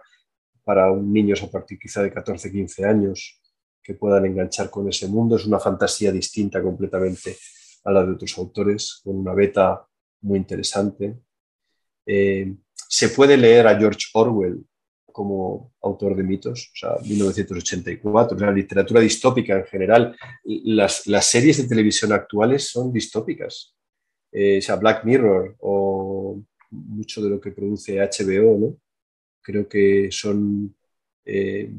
para un niños a partir quizá de 14, 15 años que puedan enganchar con ese mundo. Es una fantasía distinta completamente a la de otros autores, con una beta muy interesante. Eh, se puede leer a George Orwell como autor de mitos, o sea, 1984, la literatura distópica en general. Las, las, series de televisión actuales son distópicas, eh, o sea, Black Mirror o mucho de lo que produce HBO, ¿no? Creo que son, eh,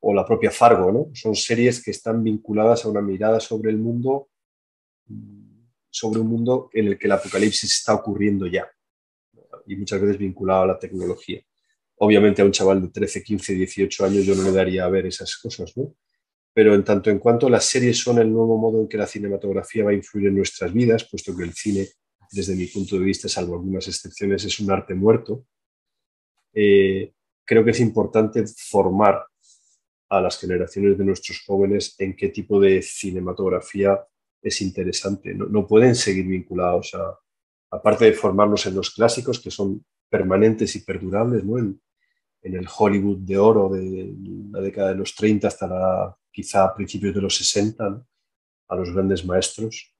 o la propia Fargo, ¿no? Son series que están vinculadas a una mirada sobre el mundo, sobre un mundo en el que el apocalipsis está ocurriendo ya, y muchas veces vinculado a la tecnología. Obviamente a un chaval de 13, 15, 18 años yo no le daría a ver esas cosas, ¿no? Pero en tanto en cuanto las series son el nuevo modo en que la cinematografía va a influir en nuestras vidas, puesto que el cine, desde mi punto de vista, salvo algunas excepciones, es un arte muerto, eh, creo que es importante formar a las generaciones de nuestros jóvenes en qué tipo de cinematografía es interesante. No, no pueden seguir vinculados a, aparte de formarnos en los clásicos, que son permanentes y perdurables, ¿no? En, el Hollywood de oro de la década de los 30 hasta quizá principios de los 60, a los grandes maestros.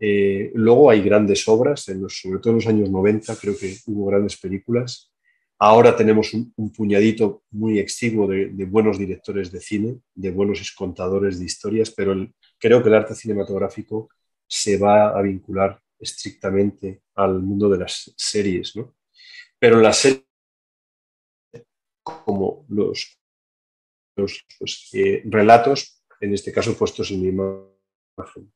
Eh, luego hay grandes obras, sobre todo en los años 90 creo que hubo grandes películas. Ahora tenemos un, puñadito muy exiguo de, buenos directores de cine, de buenos contadores de historias, pero creo que el arte cinematográfico se va a vincular estrictamente al mundo de las series, ¿no? Pero la serie, como los, los pues, eh, relatos, en este caso puestos en imagen.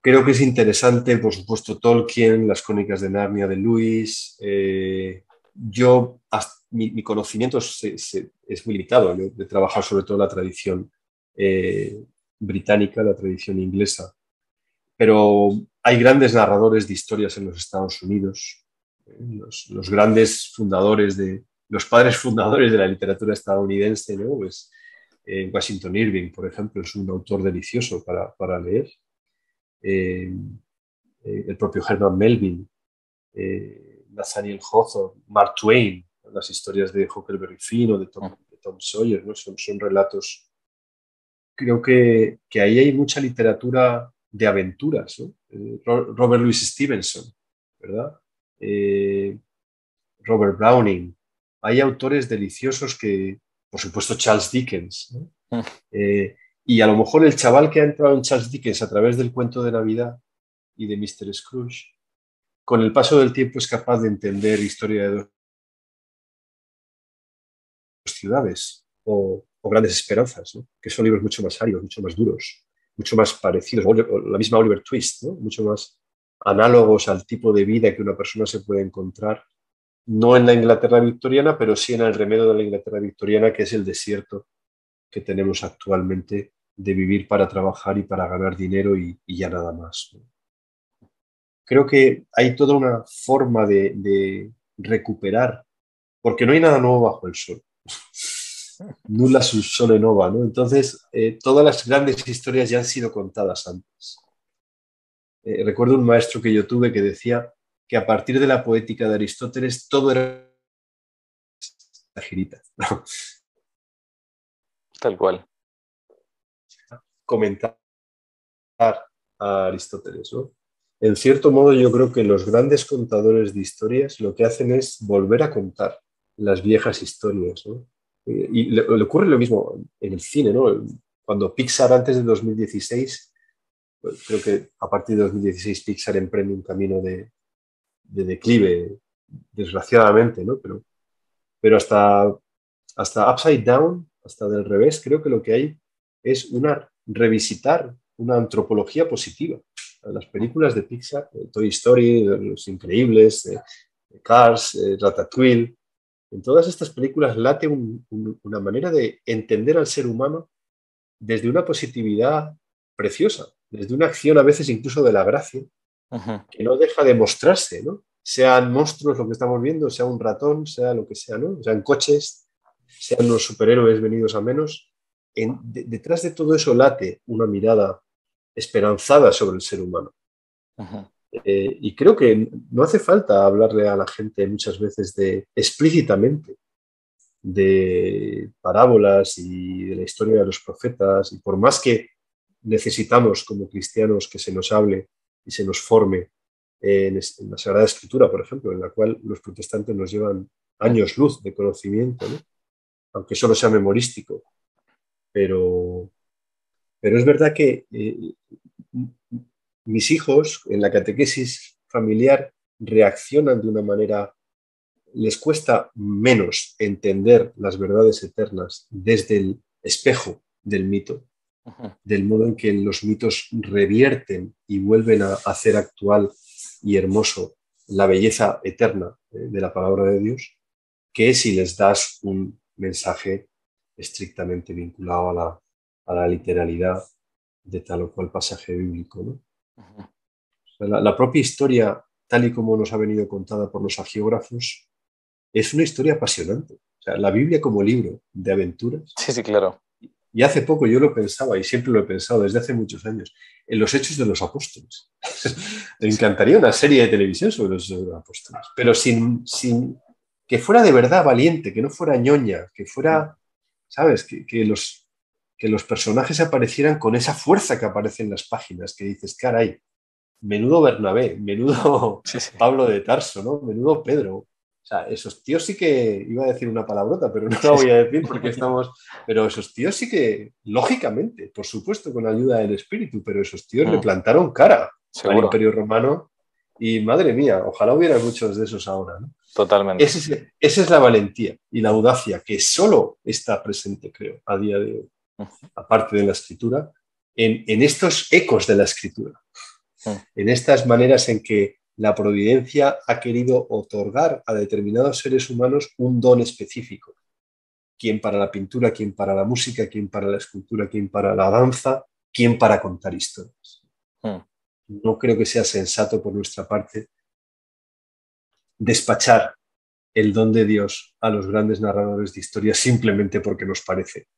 Creo que es interesante, por supuesto, Tolkien, las crónicas de Narnia de Lewis. Eh, yo, mi, conocimiento es muy limitado. de trabajar sobre todo la tradición eh, británica, la tradición inglesa. Pero hay grandes narradores de historias en los Estados Unidos los, grandes fundadores de, los padres fundadores de la literatura estadounidense, ¿no? Pues, eh, Washington Irving, por ejemplo, es un autor delicioso para, para leer. Eh, eh, el propio Herman Melville, Nathaniel Hawthorne, Mark Twain, las historias de Huckleberry Finn o de Tom, Sawyer, ¿no? son, son relatos. Creo que, que, ahí hay mucha literatura de aventuras. Robert Louis Stevenson, ¿verdad? Eh, Robert Browning. Hay autores deliciosos que, por supuesto, Charles Dickens. Eh, y a lo mejor el chaval que ha entrado en Charles Dickens a través del cuento de Navidad y de Mr. Scrooge, con el paso del tiempo es capaz de entender historia de dos ciudades o, grandes esperanzas, que son libros mucho más áridos, mucho más duros, mucho más parecidos, la misma Oliver Twist, mucho más análogos al tipo de vida que una persona se puede encontrar, no en la Inglaterra victoriana, pero sí en el remedio de la Inglaterra victoriana, que es el desierto que tenemos actualmente de vivir para trabajar y para ganar dinero y, ya nada más. Creo que hay toda una forma de, recuperar, porque no hay nada nuevo bajo el sol. Nulla sul sole nova, ¿no? Entonces, eh, todas las grandes historias ya han sido contadas antes. Eh, recuerdo un maestro que yo tuve que decía que a partir de la poética de Aristóteles todo era la girita. Tal cual. Comentar a Aristóteles, ¿no? En cierto modo, yo creo que los grandes contadores de historias lo que hacen es volver a contar las viejas historias. ¿no? Y le, ocurre lo mismo en el cine, ¿no? Cuando Pixar antes de 2016, pues creo que a partir de 2016 Pixar emprende un camino de, declive, desgraciadamente, ¿no? Pero, pero hasta, hasta Upside Down, hasta del revés, creo que lo que hay es una revisitar una antropología positiva. Las películas de Pixar, Toy Story, Los Increíbles, Cars, Ratatouille, en todas estas películas late una manera de entender al ser humano desde una positividad preciosa, desde una acción a veces incluso de la gracia, que no deja de mostrarse, ¿no? Sean monstruos lo que estamos viendo, sea un ratón, sea lo que sea, ¿no? Sean coches, sean los superhéroes venidos a menos. detrás de todo eso late una mirada esperanzada sobre el ser humano. Eh, y creo que no hace falta hablarle a la gente muchas veces de explícitamente de parábolas y de la historia de los profetas, y por más que necesitamos como cristianos que se nos hable y se nos forme en, la Sagrada Escritura, por ejemplo, en la cual los protestantes nos llevan años luz de conocimiento, aunque solo sea memorístico. Pero, pero es verdad que eh, mis hijos en la catequesis familiar reaccionan de una manera, les cuesta menos entender las verdades eternas desde el espejo del mito, del modo en que los mitos revierten y vuelven a hacer actual y hermoso la belleza eterna eh, de la palabra de Dios, que si les das un mensaje estrictamente vinculado a la, a la literalidad de tal o cual pasaje bíblico. ¿no? la, propia historia, tal y como nos ha venido contada por los agiógrafos, es una historia apasionante. La Biblia como libro de aventuras. Sí, sí, claro. Y hace poco yo lo pensaba, y siempre lo he pensado desde hace muchos años, en los hechos de los apóstoles. Me encantaría una serie de televisión sobre los apóstoles, pero sin, sin que fuera de verdad valiente, que no fuera ñoña, que fuera, ¿sabes? Que, los, que los personajes aparecieran con esa fuerza que aparece en las páginas, que dices, caray, menudo Bernabé, menudo Pablo de Tarso, ¿no? Menudo Pedro. O sea, esos tíos sí que, iba a decir una palabrota, pero no la voy a decir porque estamos, pero esos tíos sí que, lógicamente, por supuesto, con ayuda del espíritu, pero esos tíos le mm. plantaron cara al imperio romano y madre mía, ojalá hubiera muchos de esos ahora, ¿no? Totalmente. esa es la valentía y la audacia que solo está presente, creo, a día de hoy aparte de la escritura, en, estos ecos de la escritura, en estas maneras en que la providencia ha querido otorgar a determinados seres humanos un don específico. Quien para la pintura, quien para la música, quien para la escultura, quien para la danza, quien para contar historias. No creo que sea sensato por nuestra parte despachar el don de Dios a los grandes narradores de historias simplemente porque nos parece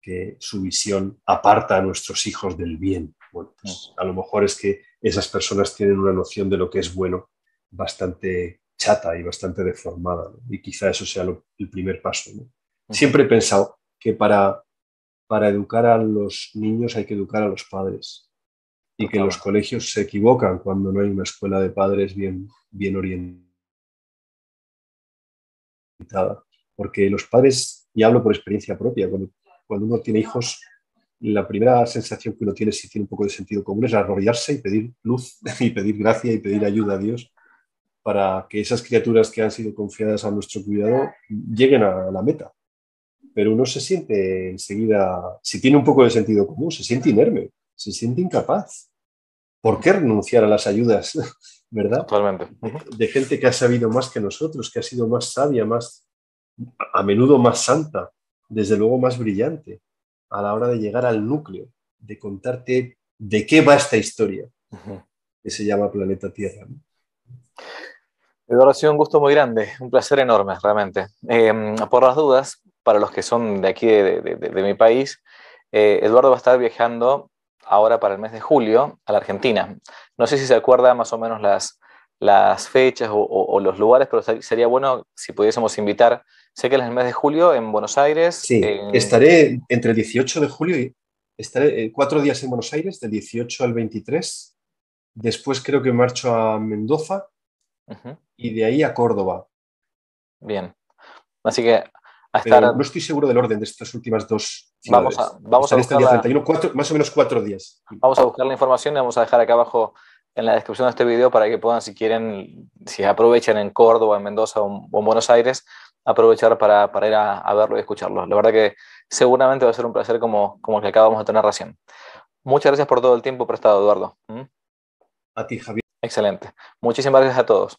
que su visión aparta a nuestros hijos del bien. Bueno, pues, a lo mejor es que esas personas tienen una noción de lo que es bueno bastante chata y bastante deformada, y quizá eso sea el primer paso. Siempre he pensado que para, para educar a los niños hay que educar a los padres y que los colegios se equivocan cuando no hay una escuela de padres bien, bien orientada. Porque los padres, y hablo por experiencia propia, cuando cuando uno tiene hijos, la primera sensación que uno tiene, si tiene un poco de sentido común, es arrodillarse y pedir luz y pedir gracia y pedir ayuda a Dios para que esas criaturas que han sido confiadas a nuestro cuidado lleguen a la meta. Pero uno se siente enseguida, si tiene un poco de sentido común, se siente inerme, se siente incapaz. ¿Por qué renunciar a las ayudas, verdad? Totalmente. De gente que ha sabido más que nosotros, que ha sido más sabia, más, a menudo más santa, desde luego más brillante a la hora de llegar al núcleo, de contarte de qué va esta historia, que se llama Planeta Tierra. Eduardo, ha sido un gusto muy grande, un placer enorme, realmente. Em, por las dudas, para los que son de aquí, de, mi país, eh, Eduardo va a estar viajando ahora para el mes de julio a la Argentina. No sé si se acuerda más o menos las, las fechas o, los lugares, pero sería bueno si pudiésemos invitar. Sé que es el mes de julio en Buenos Aires. Sí, estaré entre el 18 de julio y estaré eh, cuatro días en Buenos Aires, del 18 al 23. Después creo que marcho a Mendoza y de ahí a Córdoba. Bien. Así que no estoy seguro del orden de estas últimas dos Vamos a, vamos a buscar más o menos cuatro días. Vamos a buscar la información y vamos a dejar acá abajo en la descripción de este video para que puedan, si quieren, si aprovechan en Córdoba, en Mendoza o en Buenos Aires, aprovechar para, para ir a, verlo y escucharlo. La verdad que seguramente va a ser un placer como, como el que acabamos de tener recién. Muchas gracias por todo el tiempo prestado, Eduardo. ¿Mm? A ti, Javier. Excelente. Muchísimas gracias a todos.